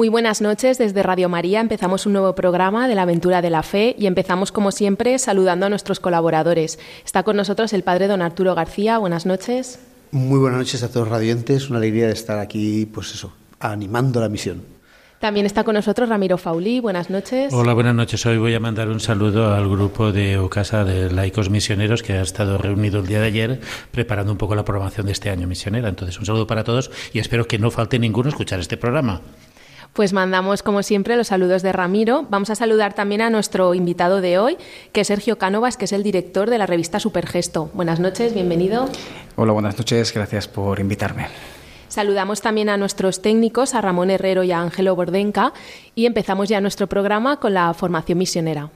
Muy buenas noches, desde Radio María empezamos un nuevo programa de la aventura de la fe y empezamos como siempre saludando a nuestros colaboradores. Está con nosotros el padre don Arturo García, buenas noches. Muy buenas noches a todos los radiantes, una alegría de estar aquí, pues eso, animando la misión. También está con nosotros Ramiro Faulí, buenas noches. Hola, buenas noches. Hoy voy a mandar un saludo al grupo de Ocasa de Laicos Misioneros que ha estado reunido el día de ayer preparando un poco la programación de este año misionera. Entonces, un saludo para todos y espero que no falte ninguno escuchar este programa. Pues mandamos, como siempre, los saludos de Ramiro. Vamos a saludar también a nuestro invitado de hoy, que es Sergio Cánovas, que es el director de la revista Supergesto. Buenas noches, bienvenido. Hola, buenas noches, gracias por invitarme. Saludamos también a nuestros técnicos, a Ramón Herrero y a Ángelo Bordenca, y empezamos ya nuestro programa con la formación misionera.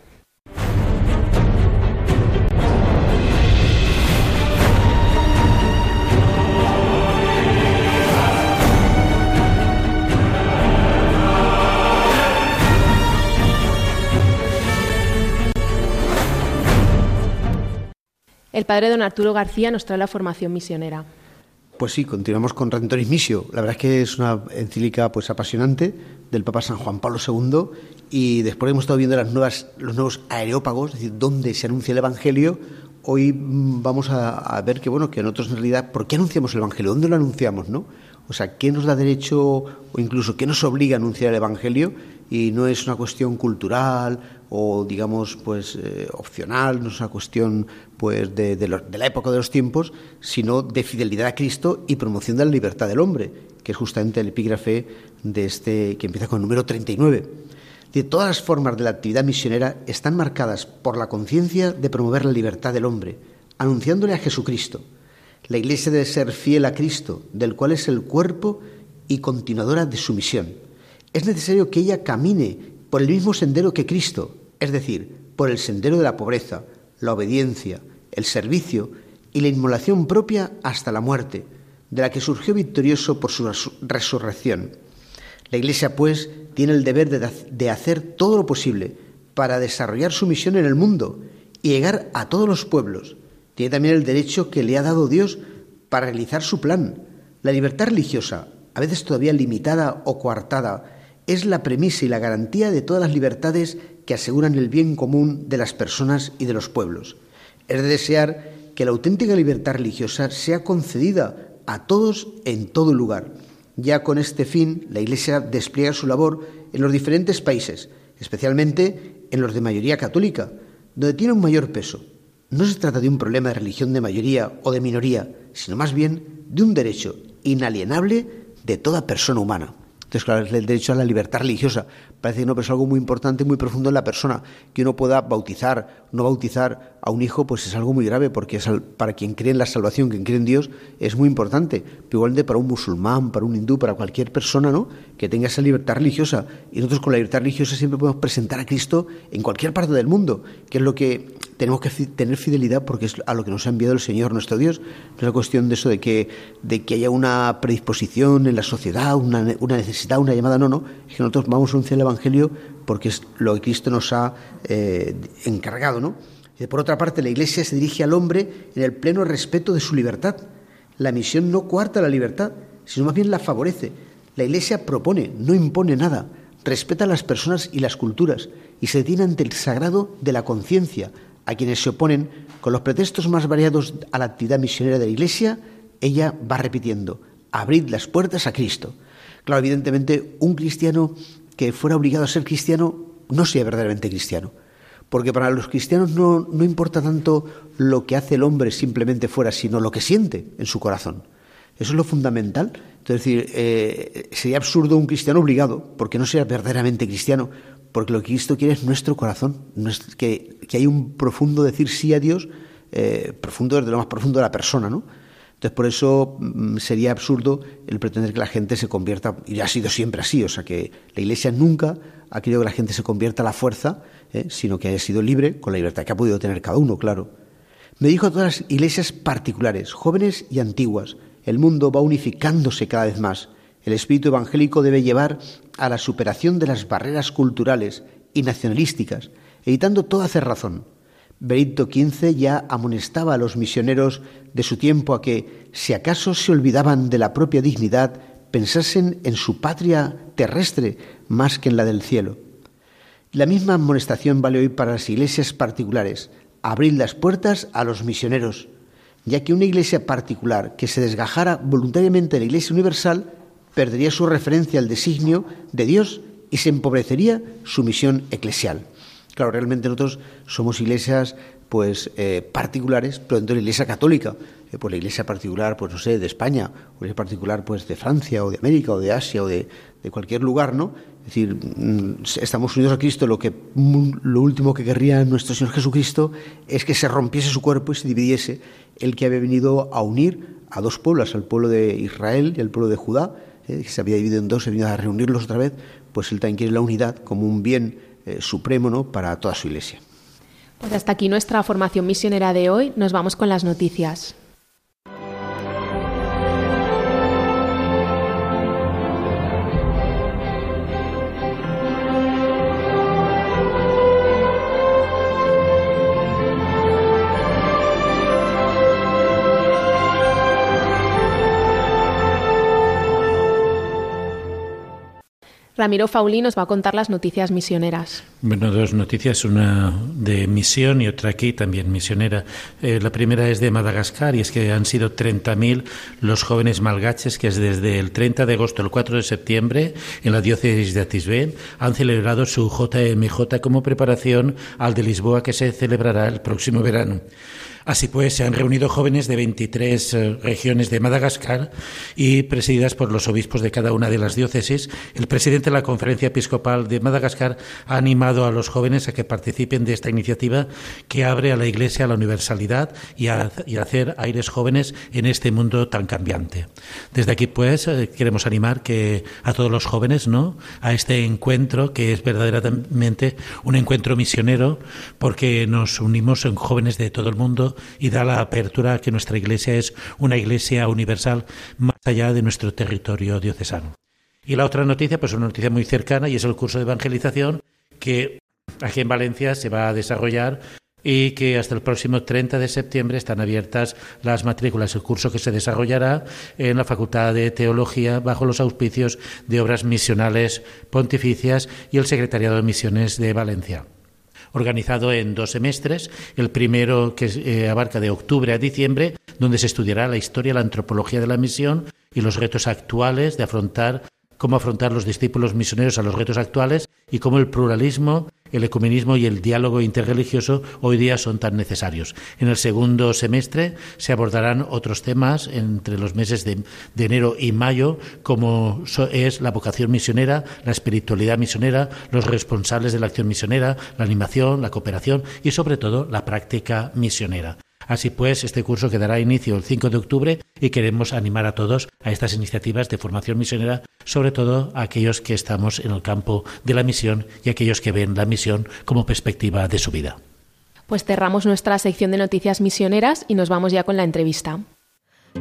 El padre don Arturo García nos trae la formación misionera. Pues sí, continuamos con Redentoris Missio. La verdad es que es una encíclica pues apasionante del Papa San Juan Pablo II y después hemos estado viendo las nuevas, los nuevos areópagos, es decir, dónde se anuncia el Evangelio. Hoy mm, vamos a, ver que bueno que nosotros en realidad, ¿por qué anunciamos el Evangelio? ¿Dónde lo anunciamos, no? O sea, ¿qué nos da derecho o incluso qué nos obliga a anunciar el Evangelio? Y no es una cuestión cultural o digamos pues eh, opcional, no es una cuestión pues de, la época de los tiempos, sino de fidelidad a Cristo y promoción de la libertad del hombre, que es justamente el epígrafe de este que empieza con el número 39. De todas las formas de la actividad misionera están marcadas por la conciencia de promover la libertad del hombre, anunciándole a Jesucristo. La Iglesia debe ser fiel a Cristo, del cual es el cuerpo y continuadora de su misión. Es necesario que ella camine por el mismo sendero que Cristo, es decir, por el sendero de la pobreza, la obediencia, el servicio y la inmolación propia hasta la muerte, de la que surgió victorioso por su resurrección. La Iglesia, pues, tiene el deber de, hacer todo lo posible para desarrollar su misión en el mundo y llegar a todos los pueblos. Tiene también el derecho que le ha dado Dios para realizar su plan. La libertad religiosa, a veces todavía limitada o coartada, es la premisa y la garantía de todas las libertades que aseguran el bien común de las personas y de los pueblos. Es de desear que la auténtica libertad religiosa sea concedida a todos en todo lugar. Ya con este fin, la Iglesia despliega su labor en los diferentes países, especialmente en los de mayoría católica, donde tiene un mayor peso. No se trata de un problema de religión de mayoría o de minoría, sino más bien de un derecho inalienable de toda persona humana. Entonces, claro, es el derecho a la libertad religiosa. Parece que no, pero es algo muy importante, muy profundo en la persona. Que uno pueda bautizar, no bautizar a un hijo, pues es algo muy grave, porque para quien cree en la salvación, quien cree en Dios, es muy importante. Pero igual de para un musulmán, para un hindú, para cualquier persona, ¿no? Que tenga esa libertad religiosa. Y nosotros con la libertad religiosa siempre podemos presentar a Cristo en cualquier parte del mundo, que es lo que tenemos que tener fidelidad porque es a lo que nos ha enviado el Señor nuestro Dios. No es cuestión de eso, de que, de que haya una predisposición en la sociedad, una, una necesidad, una llamada, no, no. Es que nosotros vamos a anunciar el porque es lo que Cristo nos ha eh, encargado, ¿no? Por otra parte, la Iglesia se dirige al hombre en el pleno respeto de su libertad. La misión no cuarta la libertad, sino más bien la favorece. La Iglesia propone, no impone nada, respeta a las personas y las culturas y se detiene ante el sagrado de la conciencia, a quienes se oponen con los pretextos más variados a la actividad misionera de la Iglesia, ella va repitiendo, abrid las puertas a Cristo. Claro, evidentemente, un cristiano que fuera obligado a ser cristiano no sería verdaderamente cristiano. Porque para los cristianos no, no importa tanto lo que hace el hombre simplemente fuera, sino lo que siente en su corazón. Eso es lo fundamental. Es decir, eh, sería absurdo un cristiano obligado, porque no sea verdaderamente cristiano, porque lo que Cristo quiere es nuestro corazón, que, que hay un profundo decir sí a Dios, eh, profundo desde lo más profundo de la persona, ¿no? Entonces, por eso mm, sería absurdo el pretender que la gente se convierta, y ha sido siempre así, o sea, que la Iglesia nunca ha querido que la gente se convierta a la fuerza, ¿eh? sino que haya sido libre, con la libertad que ha podido tener cada uno, claro. Me dijo a todas las iglesias particulares, jóvenes y antiguas, el mundo va unificándose cada vez más. El espíritu evangélico debe llevar a la superación de las barreras culturales y nacionalísticas, evitando toda cerrazón. Benedicto XV ya amonestaba a los misioneros de su tiempo a que, si acaso se olvidaban de la propia dignidad, pensasen en su patria terrestre más que en la del cielo. La misma amonestación vale hoy para las iglesias particulares, abrir las puertas a los misioneros, ya que una iglesia particular que se desgajara voluntariamente de la iglesia universal perdería su referencia al designio de Dios y se empobrecería su misión eclesial. Claro, realmente nosotros somos iglesias pues eh, particulares, pero dentro de la iglesia católica, eh, pues la iglesia particular, pues no sé, de España, o la iglesia particular pues de Francia o de América o de Asia o de, cualquier lugar, ¿no? Es decir, mm, estamos unidos a Cristo, lo que lo último que querría nuestro Señor Jesucristo es que se rompiese su cuerpo y se dividiese el que había venido a unir a dos pueblos, al pueblo de Israel y al pueblo de Judá, eh, que se había dividido en dos, se venido a reunirlos otra vez, pues él también quiere la unidad como un bien eh, supremo ¿no? para toda su iglesia. Pues hasta aquí nuestra formación misionera de hoy. Nos vamos con las noticias. Ramiro Fauli nos va a contar las noticias misioneras. Bueno, dos noticias, una de misión y otra aquí también misionera. Eh, la primera es de Madagascar y es que han sido 30.000 los jóvenes malgaches que desde el 30 de agosto al 4 de septiembre en la diócesis de Atisbe han celebrado su JMJ como preparación al de Lisboa que se celebrará el próximo verano. Así pues, se han reunido jóvenes de 23 eh, regiones de Madagascar y presididas por los obispos de cada una de las diócesis. El presidente de la Conferencia Episcopal de Madagascar ha animado a los jóvenes a que participen de esta iniciativa que abre a la Iglesia a la universalidad y a, hacer aires jóvenes en este mundo tan cambiante. Desde aquí, pues, eh, queremos animar que a todos los jóvenes, ¿no? A este encuentro que es verdaderamente un encuentro misionero porque nos unimos en jóvenes de todo el mundo y da la apertura a que nuestra Iglesia es una Iglesia universal más allá de nuestro territorio diocesano. Y la otra noticia, pues una noticia muy cercana, y es el curso de evangelización que aquí en Valencia se va a desarrollar y que hasta el próximo 30 de septiembre están abiertas las matrículas. El curso que se desarrollará en la Facultad de Teología bajo los auspicios de Obras Misionales Pontificias y el Secretariado de Misiones de Valencia organizado en dos semestres. El primero que eh, abarca de octubre a diciembre, donde se estudiará la historia, la antropología de la misión y los retos actuales de afrontar cómo afrontar los discípulos misioneros a los retos actuales y cómo el pluralismo, el ecumenismo y el diálogo interreligioso hoy día son tan necesarios. En el segundo semestre se abordarán otros temas entre los meses de, enero y mayo, como es la vocación misionera, la espiritualidad misionera, los responsables de la acción misionera, la animación, la cooperación y sobre todo la práctica misionera. Así pues, este curso quedará inicio el 5 de octubre y queremos animar a todos a estas iniciativas de formación misionera, sobre todo a aquellos que estamos en el campo de la misión y aquellos que ven la misión como perspectiva de su vida. Pues cerramos nuestra sección de noticias misioneras y nos vamos ya con la entrevista.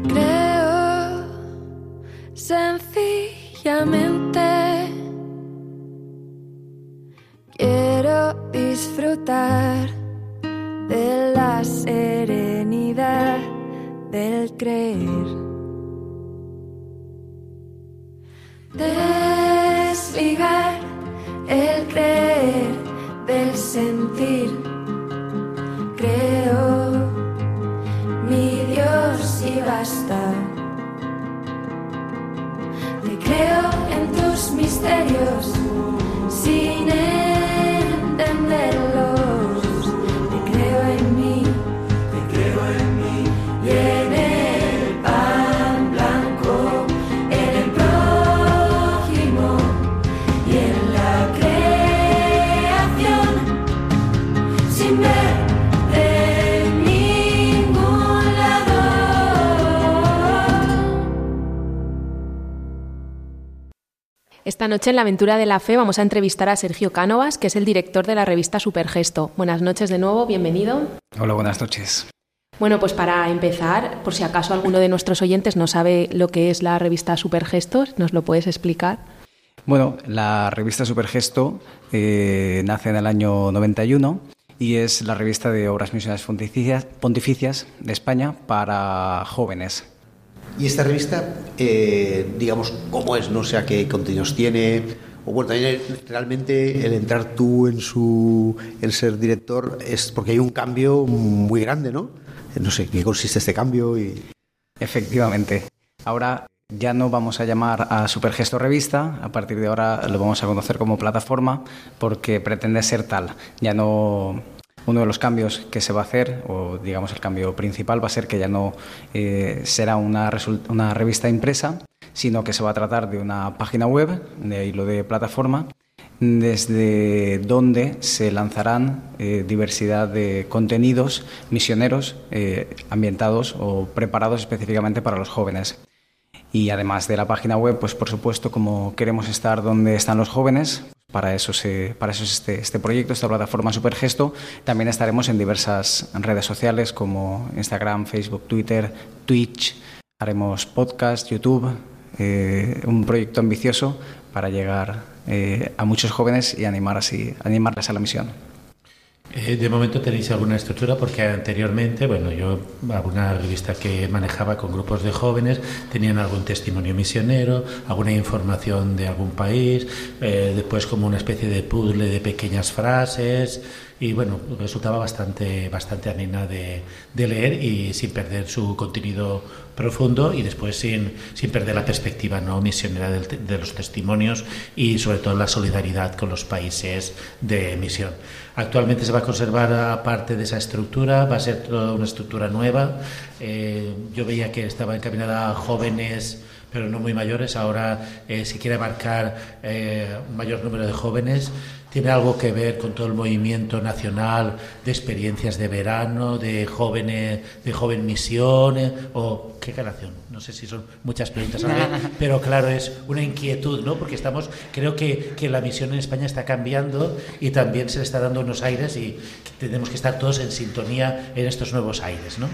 Creo sencillamente quiero disfrutar de la serenidad del creer. Desligar el creer del sentir. Creo mi Dios y basta. Te creo en tus misterios sin entenderlos. Esta noche en la Aventura de la Fe vamos a entrevistar a Sergio Cánovas, que es el director de la revista Supergesto. Buenas noches de nuevo, bienvenido. Hola, buenas noches. Bueno, pues para empezar, por si acaso alguno de nuestros oyentes no sabe lo que es la revista Supergestos, ¿nos lo puedes explicar? Bueno, la revista Supergesto eh, nace en el año 91 y es la revista de obras misionales pontificias, de España para jóvenes. ¿Y esta revista, eh, digamos, cómo es? No sé a qué contenidos tiene. O bueno, también realmente el entrar tú en su, el ser director es porque hay un cambio muy grande, ¿no? No sé, ¿qué consiste este cambio? Y... Efectivamente. Ahora ya no vamos a llamar a Supergesto Revista, a partir de ahora lo vamos a conocer como plataforma porque pretende ser tal. Ya no uno de los cambios que se va a hacer, o digamos el cambio principal, va a ser que ya no eh, será una, una, revista impresa, sino que se va a tratar de una página web, de ahí lo de plataforma, desde donde se lanzarán eh, diversidad de contenidos misioneros eh, ambientados o preparados específicamente para los jóvenes. Y además de la página web, pues por supuesto, como queremos estar donde están los jóvenes, para eso, para eso es este, este proyecto, esta plataforma Supergesto. También estaremos en diversas redes sociales como Instagram, Facebook, Twitter, Twitch. Haremos podcast, YouTube, eh, un proyecto ambicioso para llegar eh, a muchos jóvenes y animar así, animarles a la misión. Eh, de momento tenéis alguna estructura porque anteriormente, bueno, yo alguna revista que manejaba con grupos de jóvenes tenían algún testimonio misionero, alguna información de algún país, eh, después como una especie de puzzle de pequeñas frases y bueno, resultaba bastante, bastante amena de, leer y sin perder su contenido profundo y después sin, sin perder la perspectiva no misionera de, los testimonios y sobre todo la solidaridad con los países de misión. Actualmente se va a conservar parte de esa estructura, va a ser toda una estructura nueva. Eh, yo veía que estaba encaminada a jóvenes pero no muy mayores. Ahora eh, se quiere abarcar eh, un mayor número de jóvenes tiene algo que ver con todo el movimiento nacional de experiencias de verano, de jóvenes, de joven misiones, o qué relación. No sé si son muchas preguntas, pero claro, es una inquietud, ¿no? Porque estamos, creo que, que la misión en España está cambiando y también se le está dando unos aires y tenemos que estar todos en sintonía en estos nuevos aires, ¿no?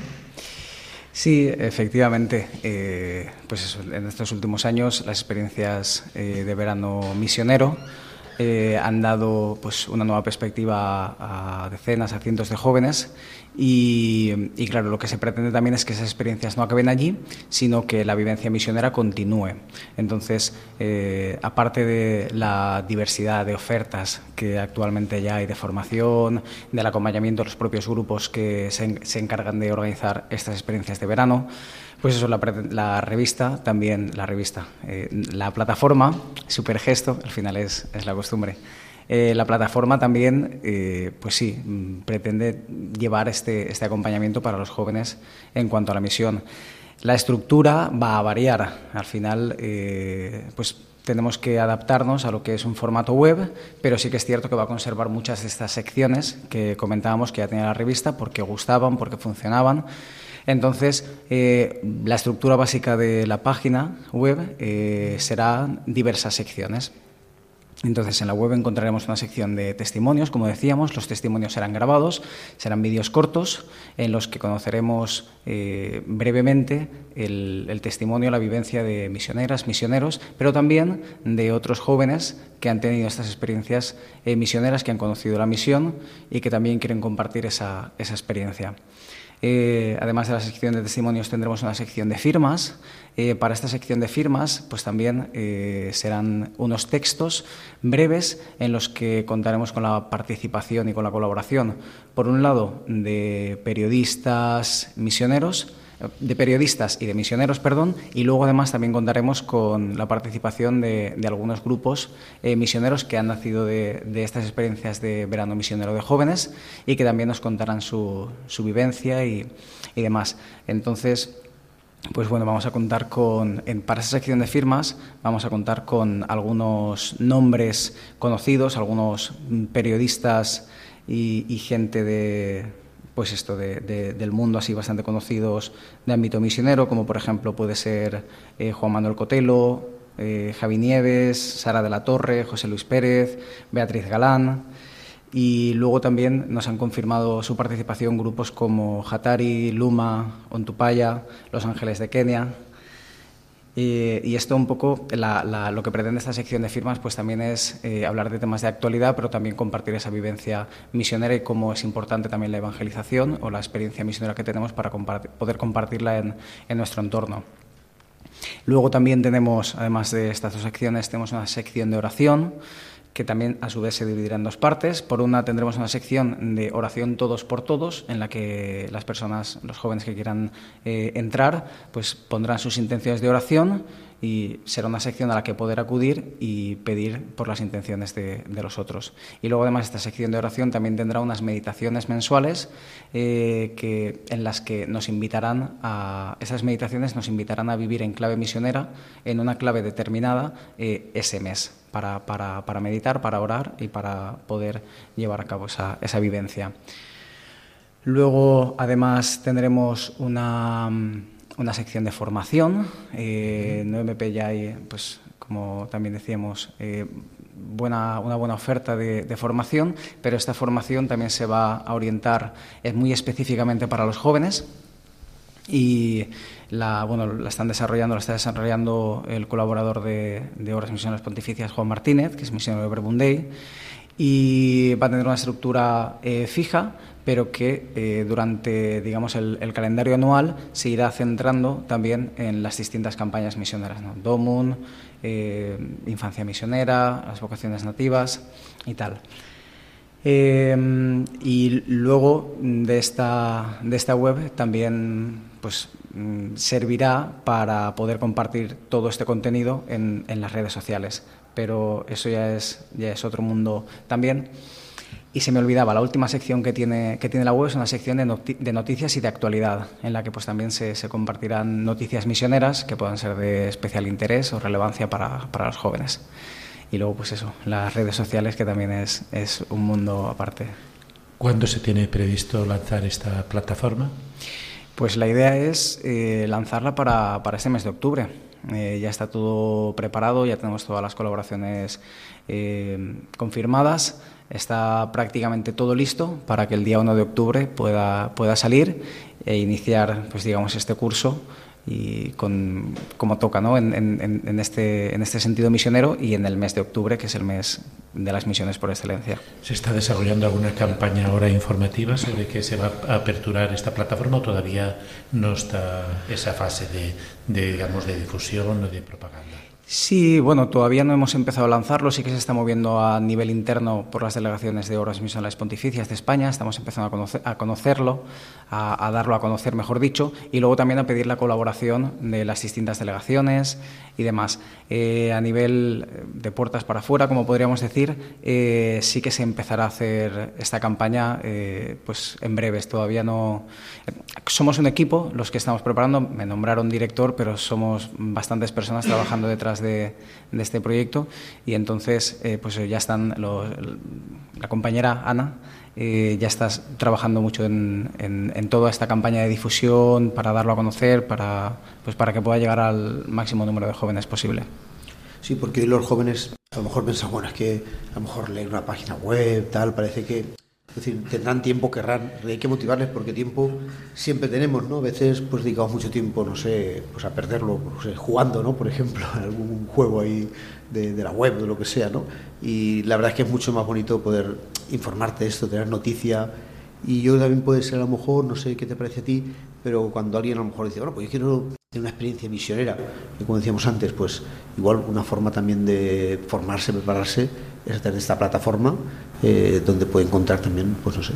Sí, efectivamente. Eh, pues en estos últimos años las experiencias eh, de verano misionero eh, han dado pues, una nueva perspectiva a, decenas, a cientos de jóvenes y, claro, lo que se pretende también es que esas experiencias no acaben allí, sino que la vivencia misionera continúe. Entonces, eh, aparte de la diversidad de ofertas que actualmente ya hay de formación, del acompañamiento de los propios grupos que se encargan de organizar estas experiencias de verano, pues eso, la, revista, también la revista, eh, la plataforma, Supergesto, al final es, es la costumbre. Eh, la plataforma también, eh, pues sí, mm, pretende llevar este, este acompañamiento para los jóvenes en cuanto a la misión. La estructura va a variar. Al final, pues tenemos que adaptarnos a lo que es un formato web, pero sí que es cierto que va a conservar muchas de estas secciones que comentábamos que ya tenía la revista porque gustaban, porque funcionaban entonces, eh, la estructura básica de la página web eh, será diversas secciones. Entonces, en la web encontraremos una sección de testimonios, como decíamos, los testimonios serán grabados, serán vídeos cortos en los que conoceremos eh, brevemente el, testimonio, la vivencia de misioneras, misioneros, pero también de otros jóvenes que han tenido estas experiencias misioneras, que han conocido la misión y que también quieren compartir esa experiencia. Eh, además de la sección de testimonios tendremos una sección de firmas. Eh, para esta sección de firmas, pues también eh, serán unos textos breves en los que contaremos con la participación y con la colaboración, por un lado, de periodistas misioneros, de periodistas y de misioneros, perdón, y luego además también contaremos con la participación de, algunos grupos eh, misioneros que han nacido de, estas experiencias de verano misionero de jóvenes y que también nos contarán su, vivencia y, demás. Entonces, pues bueno, vamos a contar con, para esa sección de firmas, vamos a contar con algunos nombres conocidos, algunos periodistas y gente de, pues esto del mundo así bastante conocidos de ámbito misionero, como por ejemplo puede ser eh, Juan Manuel Cotelo, eh, Javi Nieves, Sara de la Torre, José Luis Pérez, Beatriz Galán. Y luego también nos han confirmado su participación grupos como Hatari, Luma, Ontupaya, Los Ángeles de Kenia, y, esto un poco, lo que pretende esta sección de firmas, pues también es eh, hablar de temas de actualidad, pero también compartir esa vivencia misionera y cómo es importante también la evangelización o la experiencia misionera que tenemos para poder compartirla en, en nuestro entorno. Luego también tenemos, además de estas dos secciones, tenemos una sección de oración que también a su vez se dividirá en dos partes. Por una tendremos una sección de oración todos por todos, en la que las personas, los jóvenes que quieran eh, entrar, pues pondrán sus intenciones de oración y será una sección a la que poder acudir y pedir por las intenciones de, los otros. Y luego además esta sección de oración también tendrá unas meditaciones mensuales eh, que, en las que nos invitarán a, esas meditaciones nos invitarán a vivir en clave misionera, en una clave determinada eh, ese mes, para, para, para, meditar, para orar y para poder llevar a cabo esa, esa vivencia. Luego, además, tendremos una una sección de formación. Eh, en OMP ya hay, pues, como también decíamos, eh, buena, una buena oferta de, formación, pero esta formación también se va a orientar muy específicamente para los jóvenes y la, bueno, la están desarrollando, la está desarrollando el colaborador de, de Obras Misiones Pontificias, Juan Martínez, que es misionero de Brebundey, y va a tener una estructura eh, fija pero que eh, durante digamos, el, calendario anual se irá centrando también en las distintas campañas misioneras, ¿no? DOMUN, eh, Infancia Misionera, las vocaciones nativas y tal. Em, y luego de esta, de esta web también pues, mm, servirá para poder compartir todo este contenido en, en las redes sociales, pero eso ya es, ya es otro mundo también. Y se me olvidaba, la última sección que tiene, que tiene la web es una sección de, de noticias y de actualidad, en la que pues también se, se, compartirán noticias misioneras que puedan ser de especial interés o relevancia para, para, los jóvenes. Y luego, pues eso, las redes sociales, que también es, es un mundo aparte. ¿Cuándo se tiene previsto lanzar esta plataforma? Pues la idea es eh, lanzarla para, para este mes de octubre. Eh, ya está todo preparado, ya tenemos todas las colaboraciones eh, confirmadas está prácticamente todo listo para que el día 1 de octubre pueda, pueda salir e iniciar pues digamos este curso y con como toca ¿no? en, en, este, en este sentido misionero y en el mes de octubre que es el mes de las misiones por excelencia. ¿Se está desarrollando alguna campaña ahora informativa sobre que se va a aperturar esta plataforma o todavía no está esa fase de, de digamos de difusión o de propaganda? Sí, bueno, todavía no hemos empezado a lanzarlo, sí que se está moviendo a nivel interno por las delegaciones de Obras Misionales Pontificias de España, estamos empezando a, conocerlo, a, darlo a conocer, mejor dicho, y luego también a pedir la colaboración de las distintas delegaciones y demás. Eh, a nivel de puertas para afuera, como podríamos decir, eh, sí que se empezará a hacer esta campaña eh, pues en breves, todavía no... Somos un equipo, los que estamos preparando, me nombraron director, pero somos bastantes personas trabajando detrás de, este proyecto. Y entonces eh, pues ya están la compañera Ana eh, ya está trabajando mucho en, en, toda esta campaña de difusión para darlo a conocer para pues para que pueda llegar al máximo número de jóvenes posible. Sí porque los jóvenes a lo mejor piensan bueno es que a lo mejor leer una página web tal parece que es decir, tendrán tiempo, querrán, hay que motivarles porque tiempo siempre tenemos, ¿no? A veces pues dedicamos mucho tiempo, no sé, pues a perderlo, jugando, ¿no? Por ejemplo, algún juego ahí de, la web, de lo que sea, ¿no? Y la verdad es que es mucho más bonito poder informarte de esto, tener noticia. Y yo también puede ser a lo mejor, no sé qué te parece a ti, pero cuando alguien a lo mejor dice, bueno, pues yo quiero tener una experiencia misionera, y como decíamos antes, pues igual una forma también de formarse, prepararse, es a esta plataforma eh, donde puede encontrar también, pues no sé,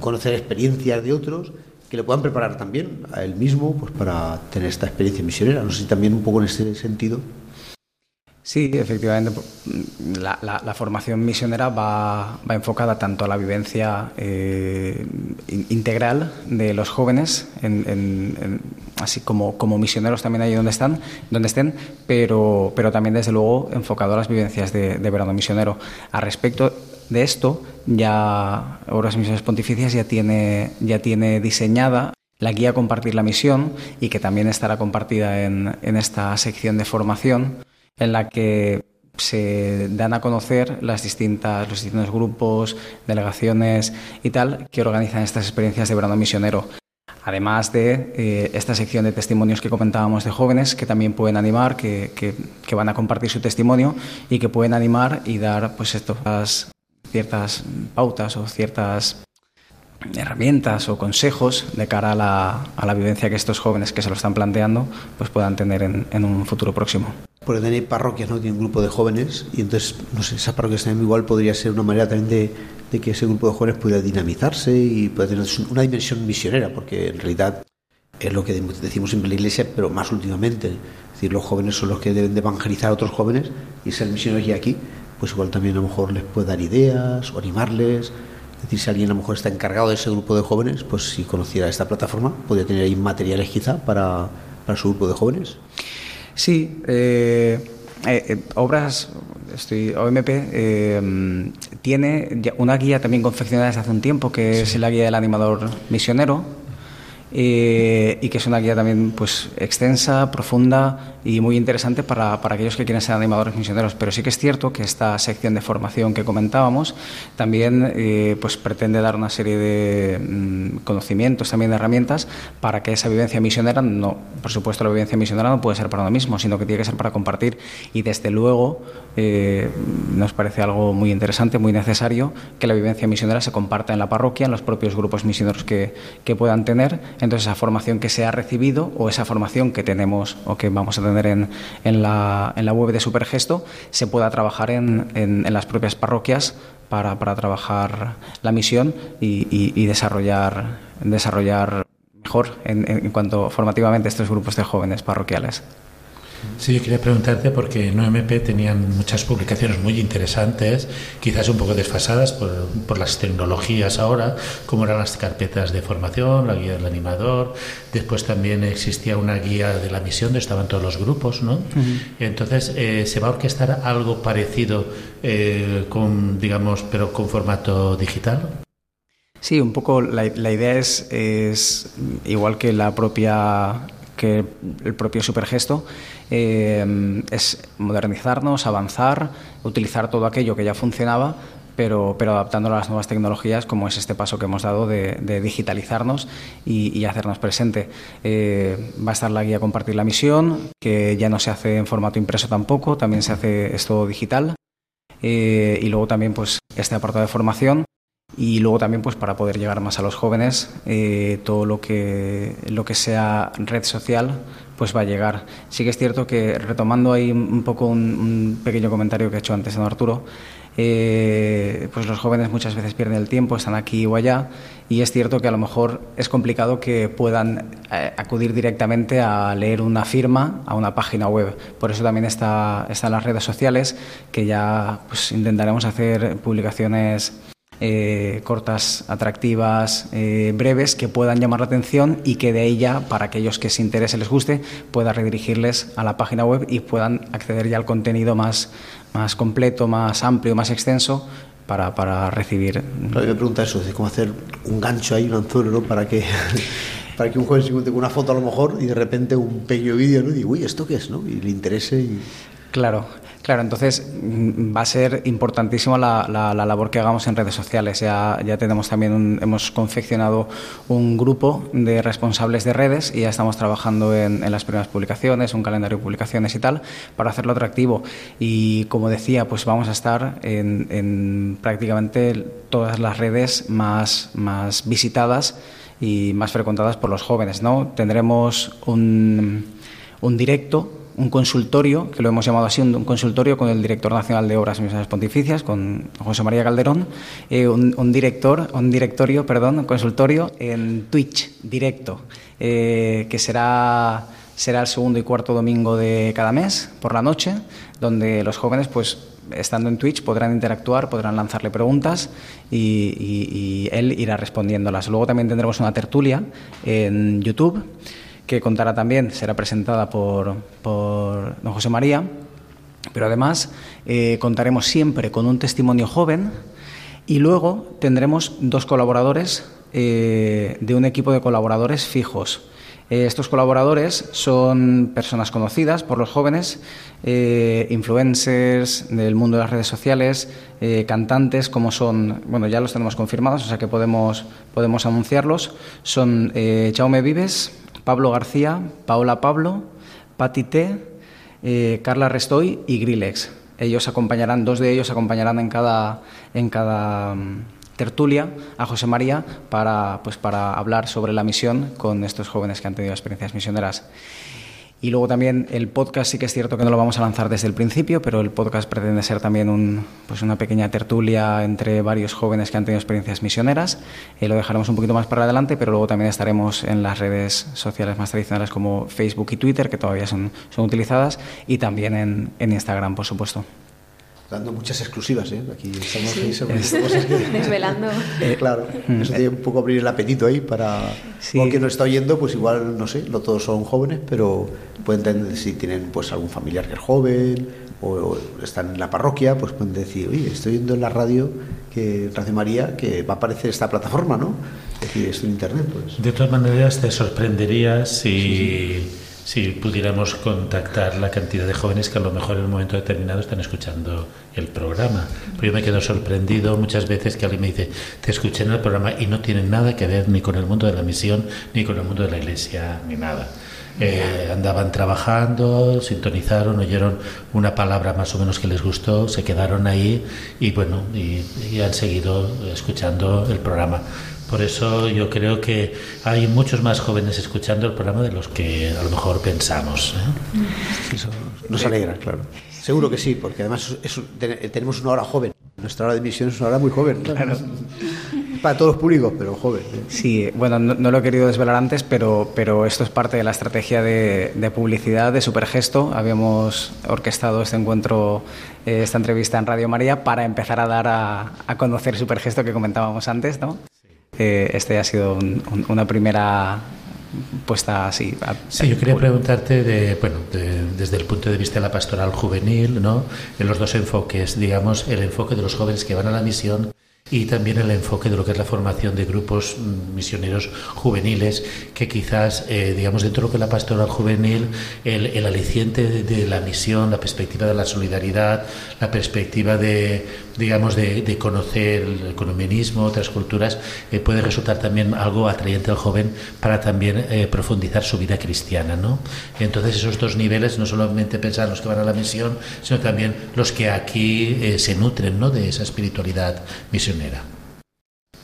conocer experiencias de otros que le puedan preparar también a él mismo pues para tener esta experiencia misionera. No sé si también un poco en ese sentido. Sí, efectivamente. La, formación misionera va, enfocada tanto a la vivencia eh, integral de los jóvenes, así como, como misioneros también ahí donde están, donde estén, pero, pero también desde luego enfocado a las vivencias de, verano misionero. A respecto de esto, ya Obras Misiones Pontificias ya tiene, ya tiene diseñada la guía compartir la misión y que también estará compartida en, en esta sección de formación en la que se dan a conocer las distintas, los distintos grupos, delegaciones y tal que organizan estas experiencias de verano misionero. Además de eh, esta sección de testimonios que comentábamos de jóvenes que también pueden animar, que, van a compartir su testimonio y que pueden animar y dar pues estas ciertas pautas o ciertas herramientas o consejos de cara a la, a la, vivencia que estos jóvenes que se lo están planteando pues puedan tener en, en un futuro próximo. Porque tener parroquias, ¿no? Tiene un grupo de jóvenes y entonces, no sé, esas parroquias también igual podría ser una manera también de, que ese grupo de jóvenes pueda dinamizarse y pueda tener una dimensión misionera, porque en realidad es lo que decimos siempre en la iglesia, pero más últimamente. Es decir, los jóvenes son los que deben de evangelizar a otros jóvenes y ser misioneros y aquí, pues igual también a lo mejor les puede dar ideas o animarles es decir, si alguien a lo mejor está encargado de ese grupo de jóvenes, pues si conociera esta plataforma, podría tener ahí materiales quizá para, para su grupo de jóvenes. Sí, eh, eh, eh, obras, estoy, OMP tiene una guía también confeccionada desde hace un tiempo, que es la guía del animador misionero, y que es una guía también pues extensa, profunda y muy interesante para, para, aquellos que quieren ser animadores misioneros. Pero sí que es cierto que esta sección de formación que comentábamos también eh, pues pretende dar una serie de mm, conocimientos, también de herramientas para que esa vivencia misionera, no, por supuesto la vivencia misionera no puede ser para uno mismo, sino que tiene que ser para compartir y desde luego eh, nos parece algo muy interesante, muy necesario que la vivencia misionera se comparta en la parroquia, en los propios grupos misioneros que, que puedan tener. Entonces esa formación que se ha recibido o esa formación que tenemos o que vamos a tener en, en, la, en la web de Supergesto, se pueda trabajar en, en, las propias parroquias para, para, trabajar la misión y, y, y desarrollar, desarrollar mejor en, en cuanto formativamente estos grupos de jóvenes parroquiales. Sí, yo quería preguntarte porque en OMP tenían muchas publicaciones muy interesantes, quizás un poco desfasadas por, por, las tecnologías ahora, como eran las carpetas de formación, la guía del animador, después también existía una guía de la misión donde estaban todos los grupos, ¿no? Uh -huh. Entonces, eh, ¿se va a orquestar algo parecido eh, con, digamos, pero con formato digital? Sí, un poco la, la idea es, es igual que la propia que el propio supergesto eh, es modernizarnos, avanzar, utilizar todo aquello que ya funcionaba, pero, pero adaptándolo a las nuevas tecnologías, como es este paso que hemos dado de, digitalizarnos y, y, hacernos presente. Eh, va a estar la guía Compartir la Misión, que ya no se hace en formato impreso tampoco, también se hace esto digital. Eh, y luego también pues este apartado de formación y luego también pues para poder llegar más a los jóvenes eh, todo lo que lo que sea red social pues va a llegar. Sí que es cierto que retomando ahí un poco un, pequeño comentario que he hecho antes don Arturo eh, pues los jóvenes muchas veces pierden el tiempo están aquí o allá y es cierto que a lo mejor es complicado que puedan eh, acudir directamente a leer una firma a una página web. Por eso también está están las redes sociales que ya pues intentaremos hacer publicaciones eh, cortas, atractivas, eh, breves, que puedan llamar la atención y que de ella, para aquellos que se interese, les guste, pueda redirigirles a la página web y puedan acceder ya al contenido más, más completo, más amplio, más extenso para, para recibir. Claro, me pregunta eso, cómo hacer un gancho ahí, un anzuelo, ¿no? Para que, para que un joven se encuentre con una foto a lo mejor y de repente un pequeño vídeo, ¿no? Y digo, uy, ¿esto qué es? ¿no? Y le interese. Y... Claro, Claro, entonces mm, va a ser importantísimo la, la, la, labor que hagamos en redes sociales. Ya, ya tenemos también, un, hemos confeccionado un grupo de responsables de redes y ya estamos trabajando en, en, las primeras publicaciones, un calendario de publicaciones y tal, para hacerlo atractivo. Y como decía, pues vamos a estar en, en prácticamente todas las redes más, más visitadas y más frecuentadas por los jóvenes. ¿no? Tendremos un, un directo un consultorio, que lo hemos llamado así, un, consultorio con el director nacional de Obras Misiones Pontificias, con José María Calderón, eh, un, un, director, un directorio, perdón, un consultorio en Twitch directo, eh, que será será el segundo y cuarto domingo de cada mes por la noche, donde los jóvenes, pues estando en Twitch, podrán interactuar, podrán lanzarle preguntas y, y, y él irá respondiéndolas. Luego también tendremos una tertulia en YouTube que contará también, será presentada por, por don José María, pero además eh, contaremos siempre con un testimonio joven y luego tendremos dos colaboradores eh, de un equipo de colaboradores fijos. Eh, estos colaboradores son personas conocidas por los jóvenes, influencers del mundo de las redes sociales, cantantes como son, bueno, ya los tenemos confirmados, o sea que podemos, podemos anunciarlos. Son Jaume Vives, Pablo García, Paola Pablo, Pati T, Carla Restoy y Grillex. Ellos acompañarán, dos de ellos acompañarán en cada, en cada mm, tertulia a José María para, pues, para hablar sobre la misión con estos jóvenes que han tenido experiencias misioneras. Y luego también el podcast sí que es cierto que no lo vamos a lanzar desde el principio, pero el podcast pretende ser también un, pues una pequeña tertulia entre varios jóvenes que han tenido experiencias misioneras. y lo dejaremos un poquito más para adelante, pero luego también estaremos en las redes sociales más tradicionales como Facebook y Twitter, que todavía son, utilizadas, y también en Instagram, por supuesto dando muchas exclusivas, ¿eh? Aquí estamos sí. cosas que... Desvelando. Eh, claro, mm. eso tiene un poco abrir el apetito ahí para... Sí. O quien nos está oyendo, pues igual, no sé, no todos son jóvenes, pero pueden tener, si tienen pues algún familiar que es joven o, están en la parroquia, pues pueden decir, oye, estoy oyendo en la radio que Radio María que va a aparecer esta plataforma, ¿no? Es decir, esto en Internet, pues. De todas maneras, te sorprenderías si si pudiéramos contactar la cantidad de jóvenes que a lo mejor en un momento determinado están escuchando el programa. Pero yo me quedo sorprendido muchas veces que alguien me dice, te escuché en el programa y no tiene nada que ver ni con el mundo de la misión, ni con el mundo de la iglesia, ni nada. Eh, andaban trabajando, sintonizaron, oyeron una palabra más o menos que les gustó, se quedaron ahí y bueno, y han seguido escuchando el programa. Por eso yo creo que hay muchos más jóvenes escuchando el programa de los que a lo mejor pensamos. ¿eh? Eso nos alegra, claro. Seguro que sí, porque además tenemos una hora joven. Nuestra hora de emisión es una hora muy joven. Para todos los públicos, pero joven. ¿eh? Sí, bueno, no, lo he querido desvelar antes, pero, pero esto es parte de la estrategia de, publicidad de Supergesto. Habíamos orquestado este encuentro, eh, esta entrevista en Radio María, para empezar a dar a, a conocer Supergesto que comentábamos antes, ¿no? Este ha sido una primera puesta así. sí, yo quería preguntarte de, bueno, desde el punto de vista de la pastoral juvenil, ¿no? En los dos enfoques, digamos, el enfoque de los jóvenes que van a la misión y también el enfoque de lo que es la formación de grupos mm, misioneros juveniles, que quizás, eh, digamos, dentro de lo que es la pastoral juvenil, el, aliciente de, la misión, la perspectiva de la solidaridad, la perspectiva de, digamos, de, conocer el ecumenismo, otras culturas, eh, puede resultar también algo atrayente al joven para también eh, profundizar su vida cristiana, ¿no? Entonces, esos dos niveles, no solamente pensar los que van a la misión, sino también los que aquí se nutren, ¿no?, de esa espiritualidad misionera.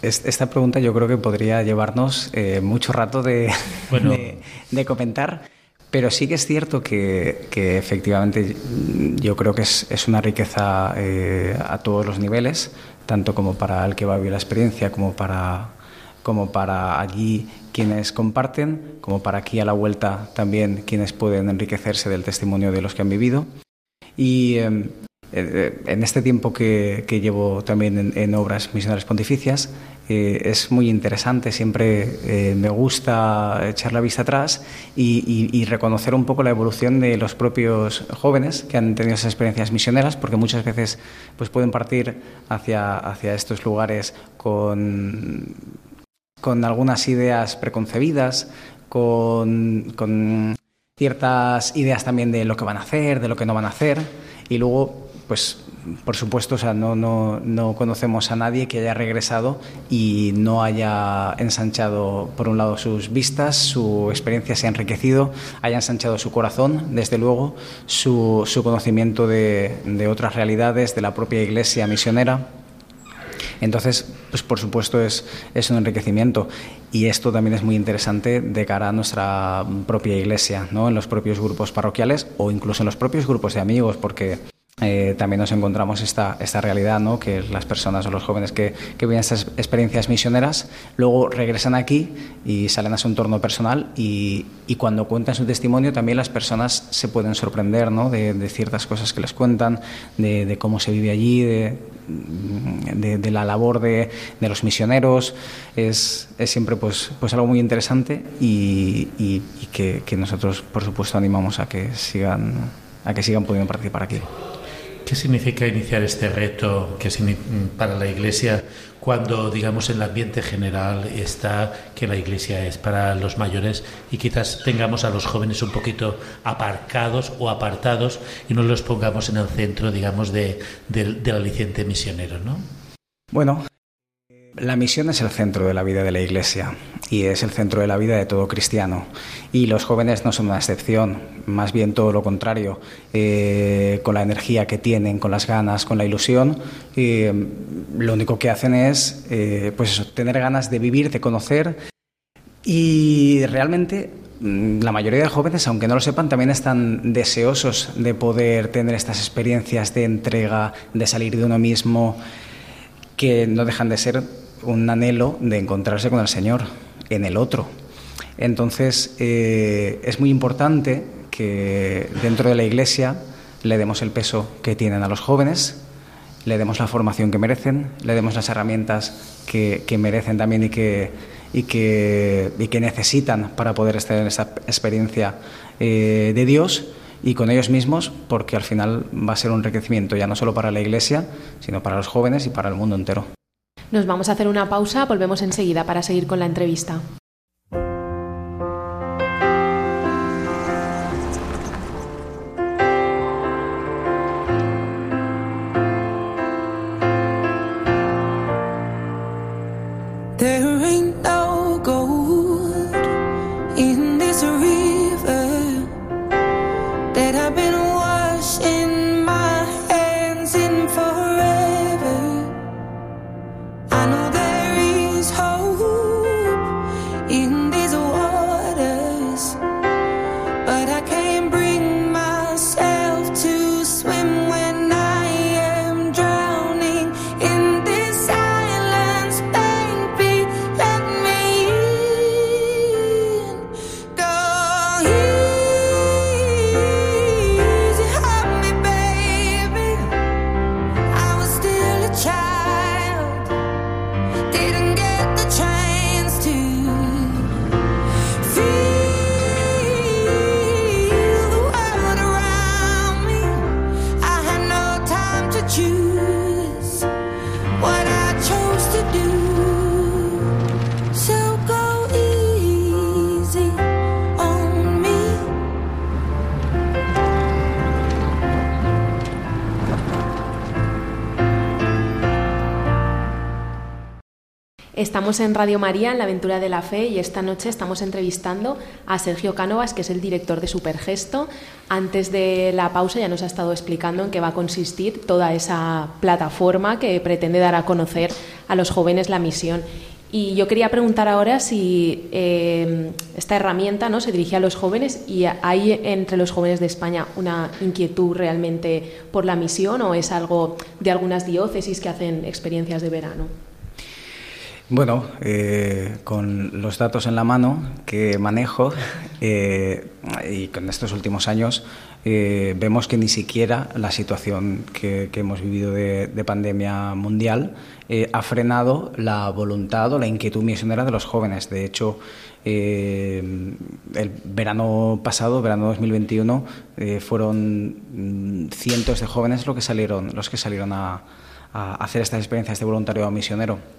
Esta pregunta yo creo que podría llevarnos eh, mucho rato de, de, comentar, pero sí que es cierto que, efectivamente yo creo que es, una riqueza eh, a todos los niveles, tanto como para el que va a vivir la experiencia, como para, como para allí quienes comparten, como para aquí a la vuelta también quienes pueden enriquecerse del testimonio de los que han vivido. Y eh, en este tiempo que, llevo también en, obras misionales pontificias, eh, es muy interesante, siempre eh, me gusta echar la vista atrás y, reconocer un poco la evolución de los propios jóvenes que han tenido esas experiencias misioneras, porque muchas veces pues, pueden partir hacia, hacia estos lugares con, con algunas ideas preconcebidas, con, con ciertas ideas también de lo que van a hacer, de lo que no van a hacer, y luego pues por supuesto, o sea, no, no, no, conocemos a nadie que haya regresado y no haya ensanchado, por un lado, sus vistas, su experiencia se ha enriquecido, haya ensanchado su corazón, desde luego, su, su conocimiento de, de, otras realidades, de la propia iglesia misionera. Entonces, pues por supuesto es, es un enriquecimiento y esto también es muy interesante de cara a nuestra propia iglesia, ¿no? en los propios grupos parroquiales o incluso en los propios grupos de amigos, porque eh, también nos encontramos esta, esta realidad, ¿no? que las personas o los jóvenes que, que viven estas experiencias misioneras luego regresan aquí y salen a su entorno personal y, cuando cuentan su testimonio también las personas se pueden sorprender ¿no? de, ciertas cosas que les cuentan, de, cómo se vive allí, de, la labor de, los misioneros. Es, siempre pues, pues algo muy interesante y que, que nosotros, por supuesto, animamos a que sigan, a que sigan pudiendo participar aquí. ¿Qué significa iniciar este reto que para la Iglesia cuando, digamos, en el ambiente general está que la Iglesia es para los mayores y quizás tengamos a los jóvenes un poquito aparcados o apartados y no los pongamos en el centro, digamos, de, del aliciente misionero, ¿no? Bueno, la misión es el centro de la vida de la Iglesia y es el centro de la vida de todo cristiano. Y los jóvenes no son una excepción, más bien todo lo contrario. Eh, con la energía que tienen, con las ganas, con la ilusión, eh, lo único que hacen es eh, pues tener ganas de vivir, de conocer. Y realmente mm, la mayoría de jóvenes, aunque no lo sepan, también están deseosos de poder tener estas experiencias de entrega, de salir de uno mismo, que no dejan de ser un anhelo de encontrarse con el Señor en el otro. Entonces, eh, es muy importante que dentro de la Iglesia le demos el peso que tienen a los jóvenes, le demos la formación que merecen, le demos las herramientas que, merecen también y que, y que, y que, necesitan para poder estar en esa experiencia eh, de Dios y con ellos mismos, porque al final va a ser un enriquecimiento ya no solo para la Iglesia, sino para los jóvenes y para el mundo entero. Nos vamos a hacer una pausa, volvemos enseguida para seguir con la entrevista. Estamos en Radio María, en la aventura de la fe, y esta noche estamos entrevistando a Sergio Cánovas, que es el director de Supergesto. Antes de la pausa ya nos ha estado explicando en qué va a consistir toda esa plataforma que pretende dar a conocer a los jóvenes la misión. Y yo quería preguntar ahora si eh, esta herramienta ¿no? se dirige a los jóvenes y hay entre los jóvenes de España una inquietud realmente por la misión o es algo de algunas diócesis que hacen experiencias de verano. Bueno, eh, con los datos en la mano que manejo eh, y con estos últimos años eh, vemos que ni siquiera la situación que, hemos vivido de, pandemia mundial ha frenado la voluntad o la inquietud misionera de los jóvenes. De hecho, el verano pasado, verano 2021, fueron mm, cientos de jóvenes los que salieron, los que salieron a, a hacer estas experiencias de voluntariado misionero.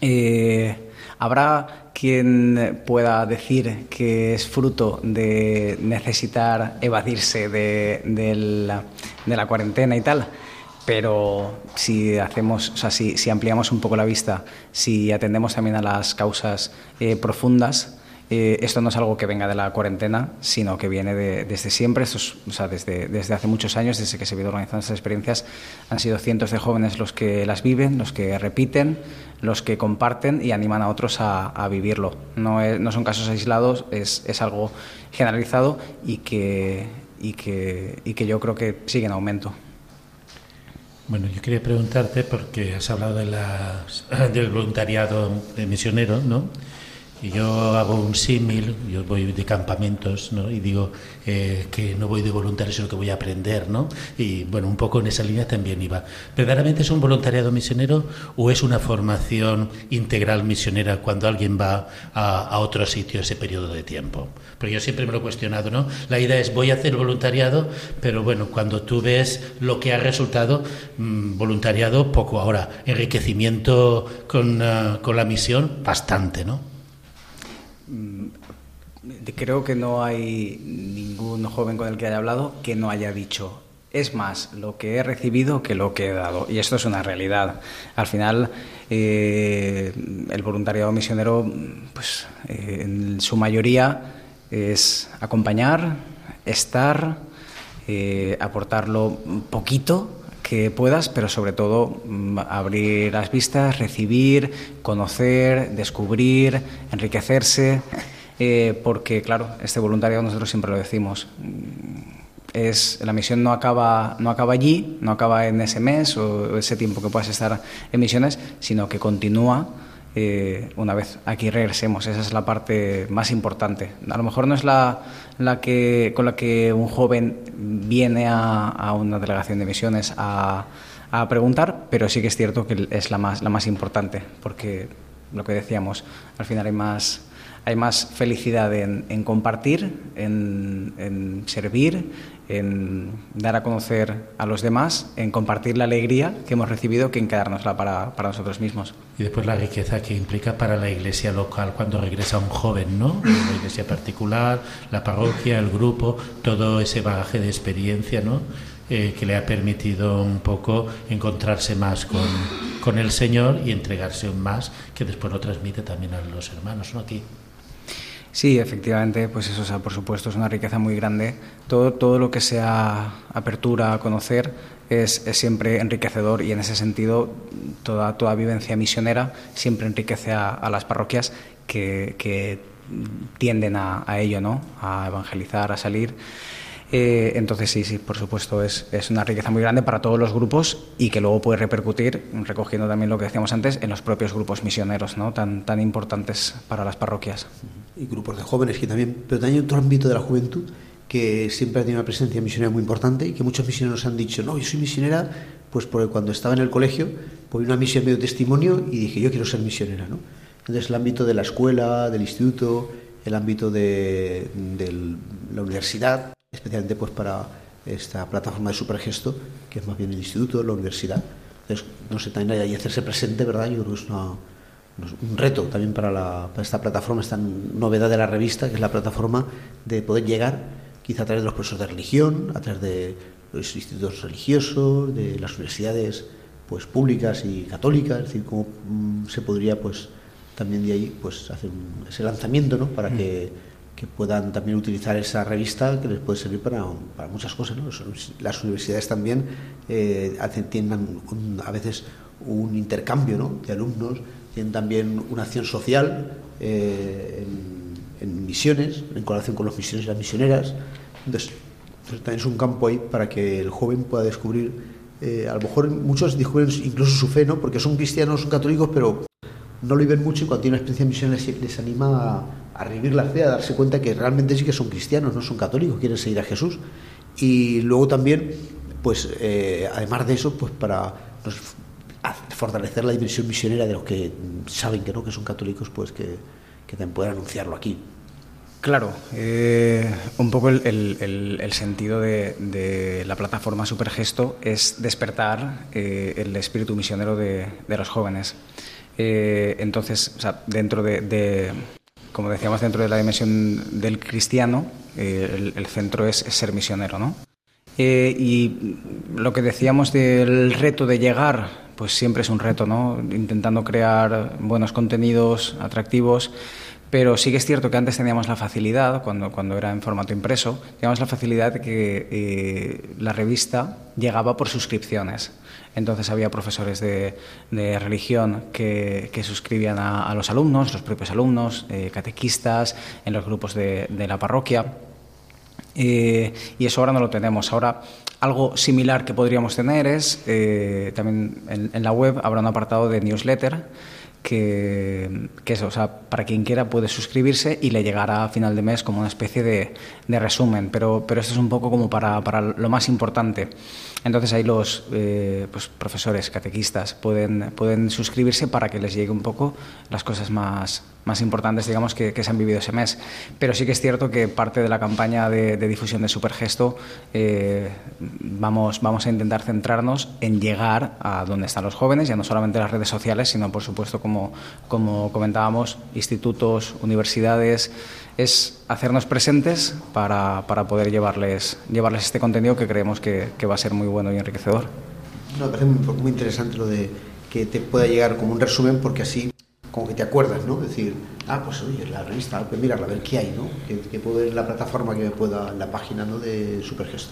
Eh, habrá quien pueda decir que es fruto de necesitar evadirse de, la, cuarentena y tal, pero si hacemos, o sea, si, ampliamos un poco la vista, si atendemos también a las causas eh, profundas, eh, esto no es algo que venga de la cuarentena, sino que viene desde siempre, desde, desde, hace muchos años, desde que se han organizando estas experiencias, han sido cientos de jóvenes los que las viven, los que repiten, los que comparten y animan a otros a, vivirlo. No, no, son casos aislados, es, es algo generalizado y que, y, que, y que yo creo que sigue en aumento. Bueno, yo quería preguntarte, porque has hablado de las, del voluntariado de misionero, ¿no? Yo hago un símil, yo voy de campamentos, ¿no? Y digo eh, que no voy de voluntario, sino que voy a aprender, ¿no? Y bueno, un poco en esa línea también iba. ¿Verdaderamente es un voluntariado misionero o es una formación integral misionera cuando alguien va a, otro sitio ese periodo de tiempo? Porque yo siempre me lo he cuestionado, ¿no? La idea es voy a hacer voluntariado, pero bueno, cuando tú ves lo que ha resultado, mmm, voluntariado poco ahora, enriquecimiento con, uh, con la misión, bastante, ¿no? Mm, creo que no hay ningún joven con el que haya hablado que no haya dicho es más lo que he recibido que lo que he dado. Y esto es una realidad. Al final, eh, el voluntariado misionero, pues eh, en su mayoría es acompañar, estar, eh, aportarlo poquito que puedas, pero sobre todo mm, abrir las vistas, recibir, conocer, descubrir, enriquecerse, eh, porque claro, este voluntariado nosotros siempre lo decimos. Mm, es, la misión no acaba, no acaba allí, no acaba en ese mes o ese tiempo que puedas estar en misiones, sino que continúa eh, una vez aquí regresemos. Esa es la parte más importante. A lo mejor no es la, la que, con la que un joven viene a, una delegación de misiones a, a, preguntar, pero sí que es cierto que es la más, la más importante, porque lo que decíamos, al final hay más, hay más felicidad en, en compartir, en, en servir, en dar a conocer a los demás, en compartir la alegría que hemos recibido que en quedárnosla para, para, nosotros mismos. Y después la riqueza que implica para la iglesia local cuando regresa un joven, ¿no? La iglesia particular, la parroquia, el grupo, todo ese bagaje de experiencia, ¿no? Eh, que le ha permitido un poco encontrarse más con, con el Señor y entregarse más que después lo transmite también a los hermanos, ¿no? Aquí. Sí, efectivamente, pues eso, o sea, por supuesto, es una riqueza muy grande. Todo, todo lo que sea apertura a conocer es, es, siempre enriquecedor y en ese sentido toda, toda vivencia misionera siempre enriquece a, a las parroquias que, que tienden a, a, ello, ¿no? A evangelizar, a salir. Eh, entonces sí, sí, por supuesto es, es, una riqueza muy grande para todos los grupos y que luego puede repercutir, recogiendo también lo que decíamos antes, en los propios grupos misioneros, ¿no? tan, tan importantes para las parroquias. Y grupos de jóvenes que también, pero también otro ámbito de la juventud que siempre ha tenido una presencia misionera muy importante y que muchos misioneros han dicho, no, yo soy misionera, pues porque cuando estaba en el colegio, pues una misión medio testimonio y dije, yo quiero ser misionera. Entonces el ámbito de la escuela, del instituto, el ámbito de la universidad, especialmente pues para esta plataforma de supergesto, que es más bien el instituto, la universidad. Entonces, no sé, también ahí hacerse presente, ¿verdad? Yo creo que es una, un reto también para, la, para, esta plataforma, esta novedad de la revista, que es la plataforma de poder llegar, quizá a través de los profesores de religión, a través de los institutos religiosos, de las universidades pues públicas y católicas, es decir, cómo mm, se podría pues también de ahí pues hacer un, ese lanzamiento, ¿no? Para que que puedan también utilizar esa revista que les puede servir para, para muchas cosas. ¿no? Las universidades también eh, hacen, tienen a veces un intercambio ¿no? de alumnos, tienen también una acción social eh, en, en, misiones, en colaboración con los misiones y las misioneras. Entonces, pues también es un campo ahí para que el joven pueda descubrir, eh, a lo mejor muchos descubren incluso su fe, ¿no? porque son cristianos, son católicos, pero no lo viven mucho y cuando tienen una experiencia de misión les, anima a a revivir la fe, a darse cuenta que realmente sí que son cristianos, no son católicos, quieren seguir a Jesús. Y luego también, pues, eh, además de eso, pues para pues, fortalecer la dimensión misionera de los que saben que no, que son católicos, pues que, que también puedan anunciarlo aquí. Claro, eh, un poco el, el, sentido de, la plataforma Supergesto es despertar eh, el espíritu misionero de los jóvenes. Eh, entonces, dentro de, como decíamos, dentro de la dimensión del cristiano, eh, el, el, centro es, es, ser misionero, ¿no? Eh, y lo que decíamos del reto de llegar, pues siempre es un reto, ¿no? Intentando crear buenos contenidos atractivos, pero sí que es cierto que antes teníamos la facilidad, cuando, cuando era en formato impreso, teníamos la facilidad de que eh, la revista llegaba por suscripciones. Entonces había profesores de, de religión que, que suscribían a, los alumnos, los propios alumnos, eh, catequistas, en los grupos de, de la parroquia. Eh, y eso ahora no lo tenemos. Ahora algo similar que podríamos tener es, también en, la web habrá un apartado de newsletter que, eso, o sea, para quien quiera puede suscribirse y le llegará a final de mes como una especie de, de resumen, pero, pero esto es un poco como para, para lo más importante. Entonces ahí los eh, pues, profesores, catequistas pueden, pueden suscribirse para que les llegue un poco las cosas más, más importantes, digamos, que, que, se han vivido ese mes. Pero sí que es cierto que parte de la campaña de, de difusión de Supergesto eh, vamos, vamos a intentar centrarnos en llegar a donde están los jóvenes, ya no solamente las redes sociales, sino, por supuesto, como, como comentábamos, institutos, universidades, es hacernos presentes para, para, poder llevarles, llevarles este contenido que creemos que, que, va a ser muy bueno y enriquecedor. No, me parece muy, muy, interesante lo de que te pueda llegar como un resumen porque así como que te acuerdas, ¿no? Decir, ah, pues oye, la revista, pues mirarla, a ver qué hay, ¿no? Que puedo ver la plataforma que me pueda, la página, ¿no? De Supergesto.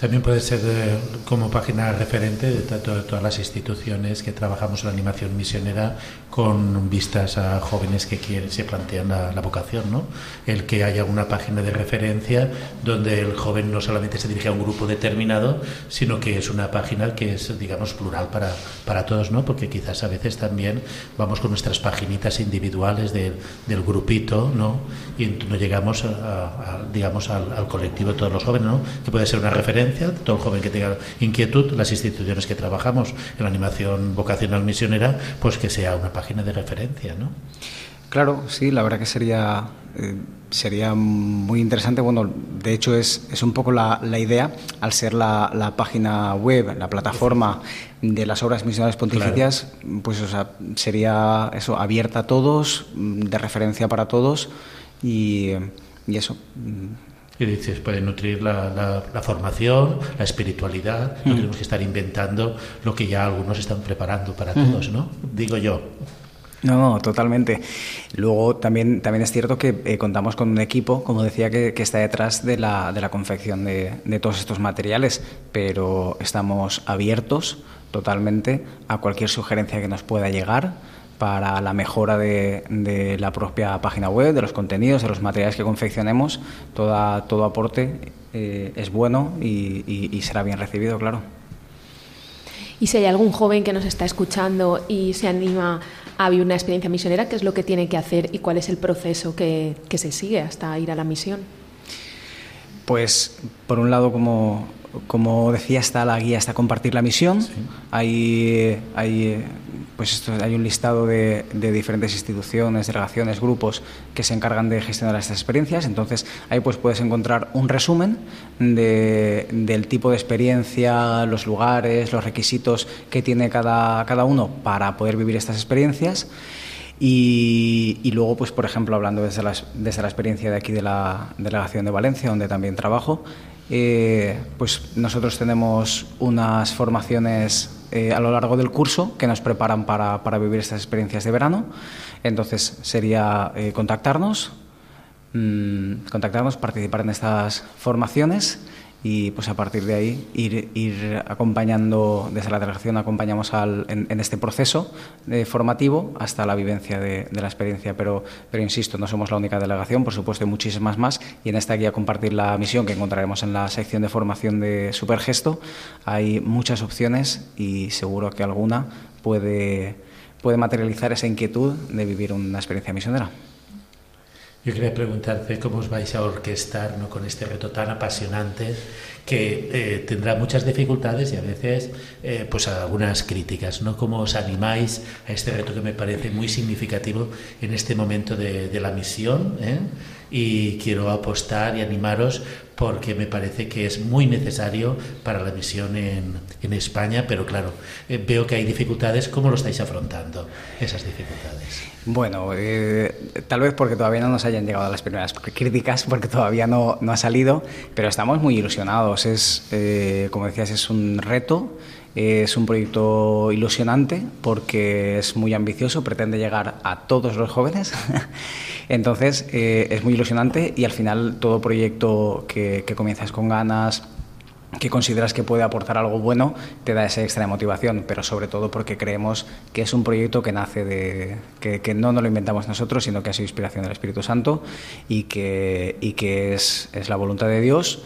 También puede ser de, como página referente de, todas las instituciones que trabajamos en la animación misionera con vistas a jóvenes que quieren, se plantean la, vocación, ¿no? El que haya una página de referencia donde el joven no solamente se dirige a un grupo determinado, sino que es una página que es, digamos, plural para, para todos, ¿no? Porque quizás a veces también vamos con nuestras paginitas individuales de, del grupito, ¿no? Y no llegamos, a, digamos, al, al colectivo de todos los jóvenes, ¿no? Que puede ser una referencia todo joven que tenga inquietud, las instituciones que trabajamos en la animación vocacional misionera, pues que sea una página de referencia, ¿no? Claro, sí, la verdad que sería, eh, sería muy interesante. Bueno, de hecho es, es un poco la, la idea, al ser la, la, página web, la plataforma de las obras misionales pontificias, claro. pues o sea, sería eso, abierta a todos, de referencia para todos y, y eso y dices, puede nutrir la, la, la, formación, la espiritualidad, no mm. tenemos que estar inventando lo que ya algunos están preparando para mm. todos, ¿no? Digo yo. No, no, totalmente. Luego también, también es cierto que eh, contamos con un equipo, como decía, que, que está detrás de la, de la confección de, de, todos estos materiales, pero estamos abiertos totalmente a cualquier sugerencia que nos pueda llegar para la mejora de, de, la propia página web, de los contenidos, de los materiales que confeccionemos. Toda, todo aporte eh, es bueno y, y, y, será bien recibido, claro. Y si hay algún joven que nos está escuchando y se anima a vivir una experiencia misionera, ¿qué es lo que tiene que hacer y cuál es el proceso que, que se sigue hasta ir a la misión? Pues, por un lado, como, como decía, está la guía hasta compartir la misión. Sí. Hay, hay pues esto, hay un listado de, diferentes instituciones, delegaciones, grupos que se encargan de gestionar estas experiencias. Entonces ahí pues puedes encontrar un resumen de, del tipo de experiencia, los lugares, los requisitos que tiene cada, cada uno para poder vivir estas experiencias. Y, y, luego, pues, por ejemplo, hablando desde la, desde la experiencia de aquí de la delegación de Valencia, donde también trabajo, eh, pues nosotros tenemos unas formaciones eh, a lo largo del curso que nos preparan para, para, vivir estas experiencias de verano. Entonces sería eh, contactarnos, mmm, contactarnos, participar en estas formaciones y pues a partir de ahí ir, ir acompañando, desde la delegación acompañamos al, en, este proceso eh, formativo hasta la vivencia de, de, la experiencia, pero, pero insisto, no somos la única delegación, por supuesto hay muchísimas más y en esta guía compartir la misión que encontraremos en la sección de formación de Supergesto hay muchas opciones y seguro que alguna puede, puede materializar esa inquietud de vivir una experiencia misionera. Yo quería preguntarte cómo os vais a orquestar ¿no? con este reto tan apasionante que eh, tendrá muchas dificultades y a veces eh, pues algunas críticas, ¿no? ¿Cómo os animáis a este reto que me parece muy significativo en este momento de, la misión? ¿eh? Y quiero apostar y animaros porque me parece que es muy necesario para la misión en, en España, pero claro, eh, veo que hay dificultades. ¿Cómo lo estáis afrontando, esas dificultades? Bueno, eh, tal vez porque todavía no nos hayan llegado las primeras críticas, porque todavía no, no ha salido, pero estamos muy ilusionados. Es, eh, como decías, es un reto. Es un proyecto ilusionante porque es muy ambicioso, pretende llegar a todos los jóvenes. Entonces eh, es muy ilusionante y al final todo proyecto que, que comienzas con ganas, que consideras que puede aportar algo bueno, te da esa extra motivación, pero sobre todo porque creemos que es un proyecto que nace de. que, que no nos lo inventamos nosotros, sino que ha sido inspiración del Espíritu Santo y que, y que es, es la voluntad de Dios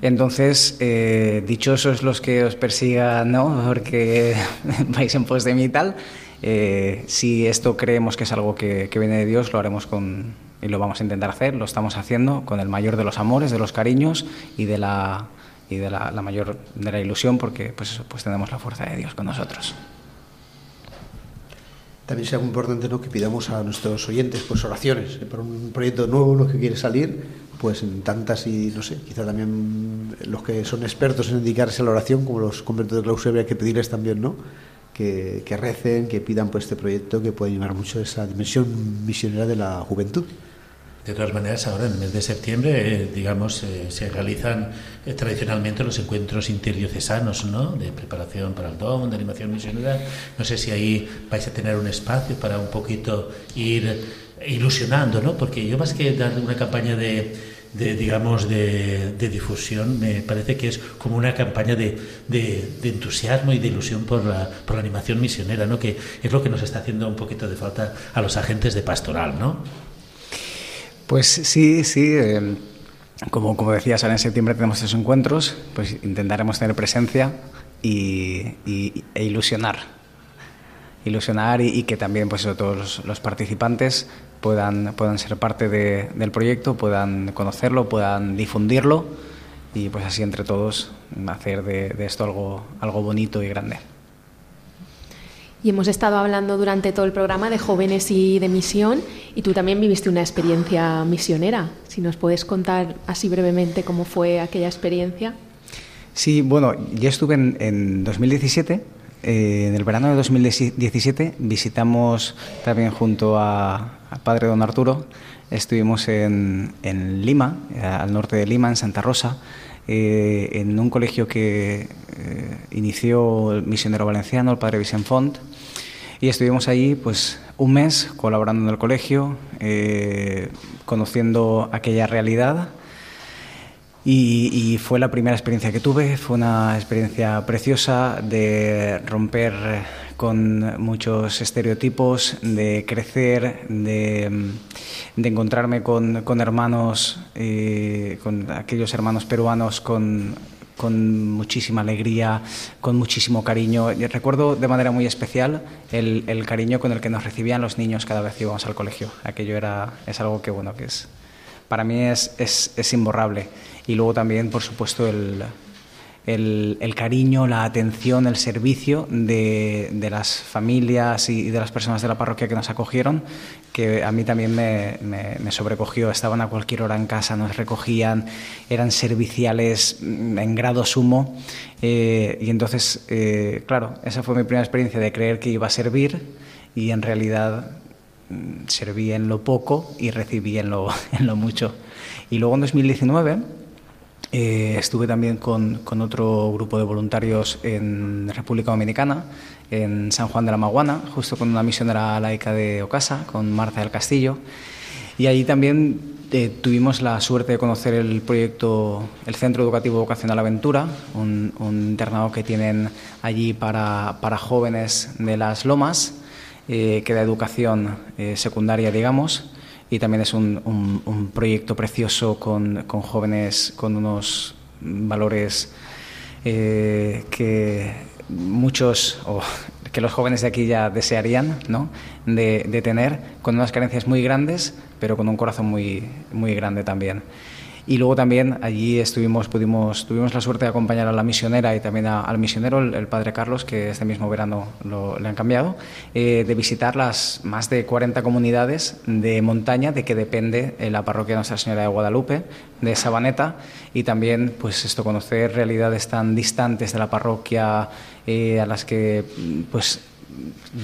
Entonces, eh, dichosos los que os persigan, ¿no? Porque vais en pos de mí y tal. Eh, si esto creemos que es algo que, que, viene de Dios, lo haremos con y lo vamos a intentar hacer. Lo estamos haciendo con el mayor de los amores, de los cariños y de la y de la, mayor de la ilusión, porque pues eso, pues tenemos la fuerza de Dios con nosotros. También será muy importante ¿no? que pidamos a nuestros oyentes pues oraciones ¿eh? por un proyecto nuevo lo que quiere salir, pues en tantas y no sé, quizá también los que son expertos en dedicarse a la oración, como los conventos de clausura, habría que pedirles también, ¿no? Que, que recen, que pidan por este proyecto que puede llevar mucho esa dimensión misionera de la juventud. De todas maneras, ahora en el mes de septiembre, eh, digamos, eh, se realizan eh, tradicionalmente los encuentros interdiocesanos, ¿no? De preparación para el DOM, de animación misionera. No sé si ahí vais a tener un espacio para un poquito ir ilusionando, ¿no? Porque yo más que dar una campaña de, digamos, de, difusión, me parece que es como una campaña de, de, entusiasmo y de ilusión por la, por la animación misionera, ¿no? Que es lo que nos está haciendo un poquito de falta a los agentes de pastoral, ¿no? Pues sí, sí. Eh, como, como decías, ahora en septiembre tenemos estos encuentros, pues intentaremos tener presencia y, e ilusionar. Ilusionar y, que también pues, todos los, los participantes puedan, puedan ser parte de, del proyecto, puedan conocerlo, puedan difundirlo y pues así entre todos hacer de, de esto algo, algo bonito y grande. Y hemos estado hablando durante todo el programa de jóvenes y de misión y tú también viviste una experiencia misionera. Si nos puedes contar así brevemente cómo fue aquella experiencia. Sí, bueno, yo estuve en, en 2017. Eh, en el verano de 2017 visitamos también junto a, al padre don Arturo, estuvimos en, en Lima, eh, al norte de Lima, en Santa Rosa, eh, en un colegio que eh, inició el misionero valenciano, el padre Vicent Font, y estuvimos allí pues un mes colaborando en el colegio, eh, conociendo aquella realidad. Y, y, fue la primera experiencia que tuve, fue una experiencia preciosa de romper con muchos estereotipos, de crecer, de, de encontrarme con, con hermanos, eh, con aquellos hermanos peruanos con, con muchísima alegría, con muchísimo cariño. Recuerdo de manera muy especial el, el, cariño con el que nos recibían los niños cada vez que íbamos al colegio. Aquello era, es algo que, bueno, que es, para mí es, es, es imborrable. Y luego también, por supuesto, el, el, cariño, la atención, el servicio de, las familias y de las personas de la parroquia que nos acogieron, que a mí también me, sobrecogió. Estaban a cualquier hora en casa, nos recogían, eran serviciales en grado sumo. Eh, y entonces, eh, claro, esa fue mi primera experiencia de creer que iba a servir y en realidad mm, serví en lo poco y recibí en lo mucho. Y luego en 2019 eh, estuve también con, otro grupo de voluntarios en República Dominicana, en San Juan de la Maguana, justo con una misionera laica de Ocasa, con Marta del Castillo. Y allí también eh, tuvimos la suerte de conocer el proyecto, el Centro Educativo Vocacional Aventura, un, internado que tienen allí para, jóvenes de las Lomas, eh, que da educación secundaria, digamos y también es un, un, proyecto precioso con, con, jóvenes con unos valores eh, que muchos o que los jóvenes de aquí ya desearían ¿no? de, de, tener, con unas carencias muy grandes, pero con un corazón muy, muy grande también. Y luego también allí estuvimos, pudimos, tuvimos la suerte de acompañar a la misionera y también a, al misionero, el, padre Carlos, que este mismo verano lo, le han cambiado, eh, de visitar las más de 40 comunidades de montaña de que depende eh, la parroquia Nuestra Señora de Guadalupe, de Sabaneta, y también pues esto, conocer realidades tan distantes de la parroquia eh, a las que pues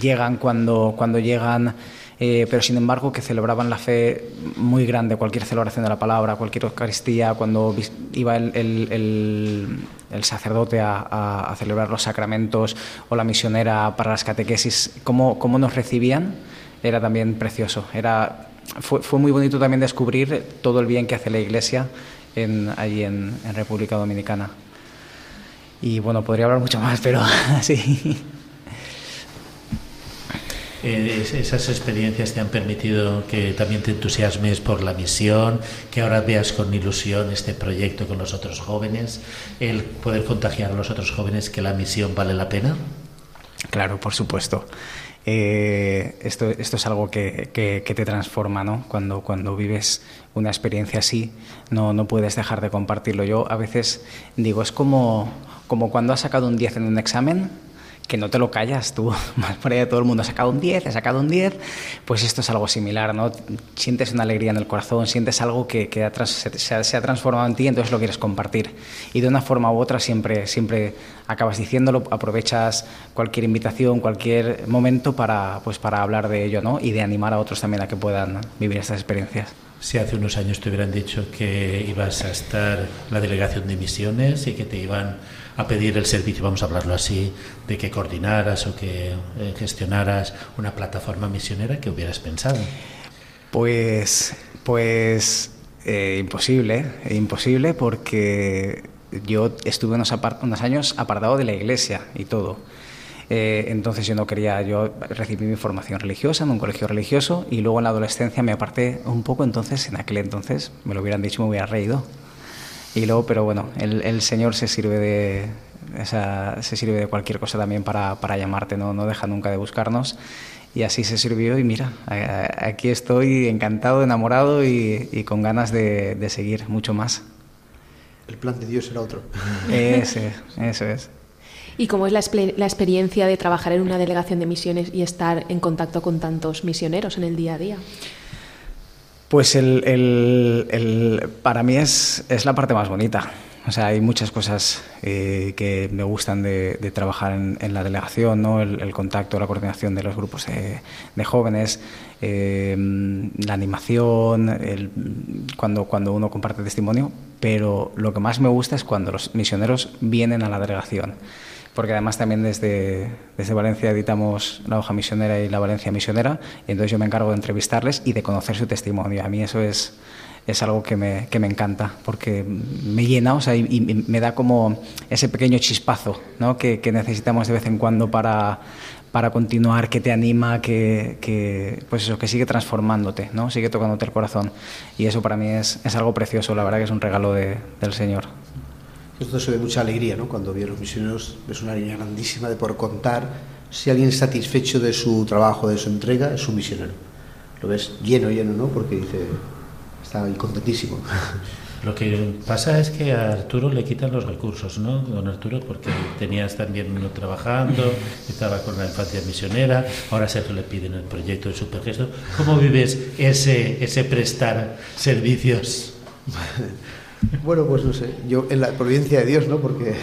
llegan cuando, cuando llegan eh, pero sin embargo que celebraban la fe muy grande, cualquier celebración de la palabra, cualquier Eucaristía, cuando iba el, el, el, el sacerdote a, a, a, celebrar los sacramentos o la misionera para las catequesis, cómo, cómo nos recibían, era también precioso. Era, fue, fue, muy bonito también descubrir todo el bien que hace la Iglesia en, allí en, en República Dominicana. Y bueno, podría hablar mucho más, pero sí. Esas experiencias te han permitido que también te entusiasmes por la misión, que ahora veas con ilusión este proyecto con los otros jóvenes, el poder contagiar a los otros jóvenes que la misión vale la pena. Claro, por supuesto. Eh, esto, esto es algo que, que, te transforma, ¿no? Cuando, cuando vives una experiencia así, no, no puedes dejar de compartirlo. Yo a veces digo, es como, como cuando has sacado un 10 en un examen que no te lo callas tú, más por allá todo el mundo ha sacado un 10, ha sacado un 10, pues esto es algo similar, ¿no? Sientes una alegría en el corazón, sientes algo que, que se, se, ha transformado en ti, entonces lo quieres compartir. Y de una forma u otra siempre, siempre acabas diciéndolo, aprovechas cualquier invitación, cualquier momento para, pues, para hablar de ello, ¿no? Y de animar a otros también a que puedan vivir estas experiencias. Si hace unos años te hubieran dicho que ibas a estar en la delegación de misiones y que te iban a pedir el servicio, vamos a hablarlo así, de que coordinaras o que eh, gestionaras una plataforma misionera, ¿qué hubieras pensado? Pues, pues eh, imposible, imposible porque yo estuve unos, unos, años apartado de la iglesia y todo. Eh, entonces yo no quería, yo recibí mi formación religiosa en un colegio religioso y luego en la adolescencia me aparté un poco, entonces en aquel entonces me lo hubieran dicho me hubiera reído. Y luego, pero bueno, el, el Señor se sirve de, esa, se sirve de cualquier cosa también para, para llamarte, ¿no? no deja nunca de buscarnos. Y así se sirvió y mira, aquí estoy encantado, enamorado y, y con ganas de, de, seguir mucho más. El plan de Dios era otro. Ese, eso es. ¿Y cómo es la, la, experiencia de trabajar en una delegación de misiones y estar en contacto con tantos misioneros en el día a día? Pues el, para mí es, la parte más bonita. O sea, hay muchas cosas eh, que me gustan de, trabajar en, la delegación, ¿no? El, contacto, la coordinación de los grupos de, de jóvenes, eh, la animación, cuando, cuando uno comparte testimonio, pero lo que más me gusta es cuando los misioneros vienen a la delegación porque además también desde, desde Valencia editamos la hoja misionera y la Valencia misionera, y entonces yo me encargo de entrevistarles y de conocer su testimonio. A mí eso es, es algo que me, que me encanta, porque me llena o sea, y, me da como ese pequeño chispazo ¿no? que, que necesitamos de vez en cuando para, para continuar, que te anima, que, que, pues eso, que sigue transformándote, ¿no? sigue tocándote el corazón. Y eso para mí es, es algo precioso, la verdad que es un regalo de, del Señor. Esto se ve mucha alegría, ¿no? Cuando vi a los misioneros, es una alegría grandísima de por contar si alguien es satisfecho de su trabajo, de su entrega, es un misionero. Lo ves lleno, lleno, ¿no? Porque dice, está ahí contentísimo. Lo que pasa es que a Arturo le quitan los recursos, ¿no, don Arturo? Porque tenías también uno trabajando, estaba con la infancia misionera, ahora se le piden el proyecto de Supergesto. ¿Cómo vives ese, ese prestar servicios? Bueno, pues no sé, yo en la providencia de Dios, ¿no? Porque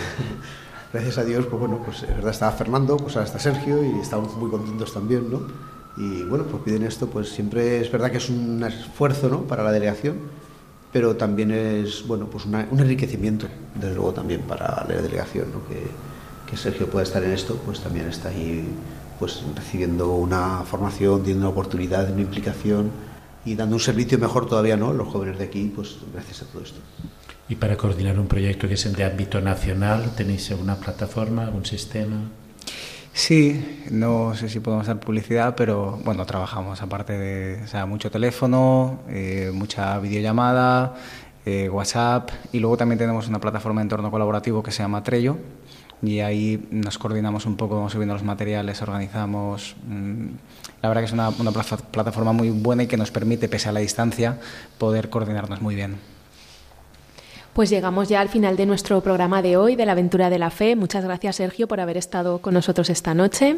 gracias a Dios, pues bueno, pues es verdad estaba Fernando, pues ahora está Sergio y estamos muy contentos también, ¿no? Y bueno, pues piden esto, pues siempre es verdad que es un esfuerzo, ¿no? Para la delegación, pero también es, bueno, pues una, un enriquecimiento, desde luego también para la delegación, ¿no? Que, que Sergio pueda estar en esto, pues también está ahí, pues recibiendo una formación, teniendo una oportunidad, una implicación y dando un servicio mejor todavía, ¿no? Los jóvenes de aquí, pues gracias a todo esto. Y para coordinar un proyecto que es de ámbito nacional, ¿tenéis alguna plataforma, algún sistema? Sí, no sé si podemos dar publicidad, pero bueno, trabajamos aparte de o sea, mucho teléfono, eh, mucha videollamada, eh, WhatsApp y luego también tenemos una plataforma de entorno colaborativo que se llama Trello y ahí nos coordinamos un poco, vamos subiendo los materiales, organizamos. Mmm, la verdad que es una, una plataforma muy buena y que nos permite, pese a la distancia, poder coordinarnos muy bien. Pues llegamos ya al final de nuestro programa de hoy, de la aventura de la fe. Muchas gracias, Sergio, por haber estado con nosotros esta noche.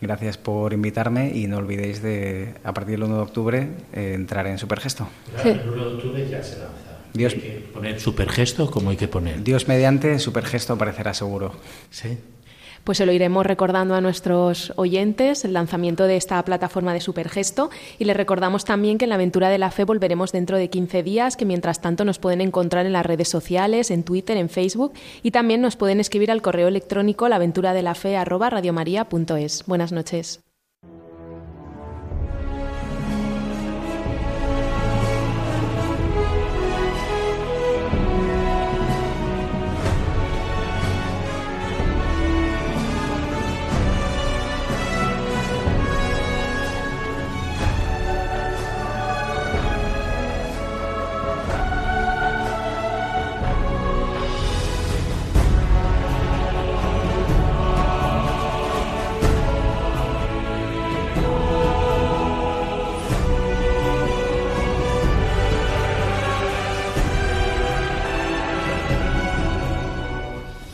Gracias por invitarme y no olvidéis de, a partir del 1 de octubre, eh, entrar en Supergesto. Claro, el 1 de octubre ya se lanza. Dios, ¿Hay que poner Supergesto? ¿Cómo hay que poner? Dios mediante, Supergesto aparecerá seguro. Sí. Pues se lo iremos recordando a nuestros oyentes el lanzamiento de esta plataforma de Supergesto y les recordamos también que en la aventura de la fe volveremos dentro de 15 días, que mientras tanto nos pueden encontrar en las redes sociales, en Twitter, en Facebook y también nos pueden escribir al correo electrónico laventuradelafe@radiomaria.es. Buenas noches.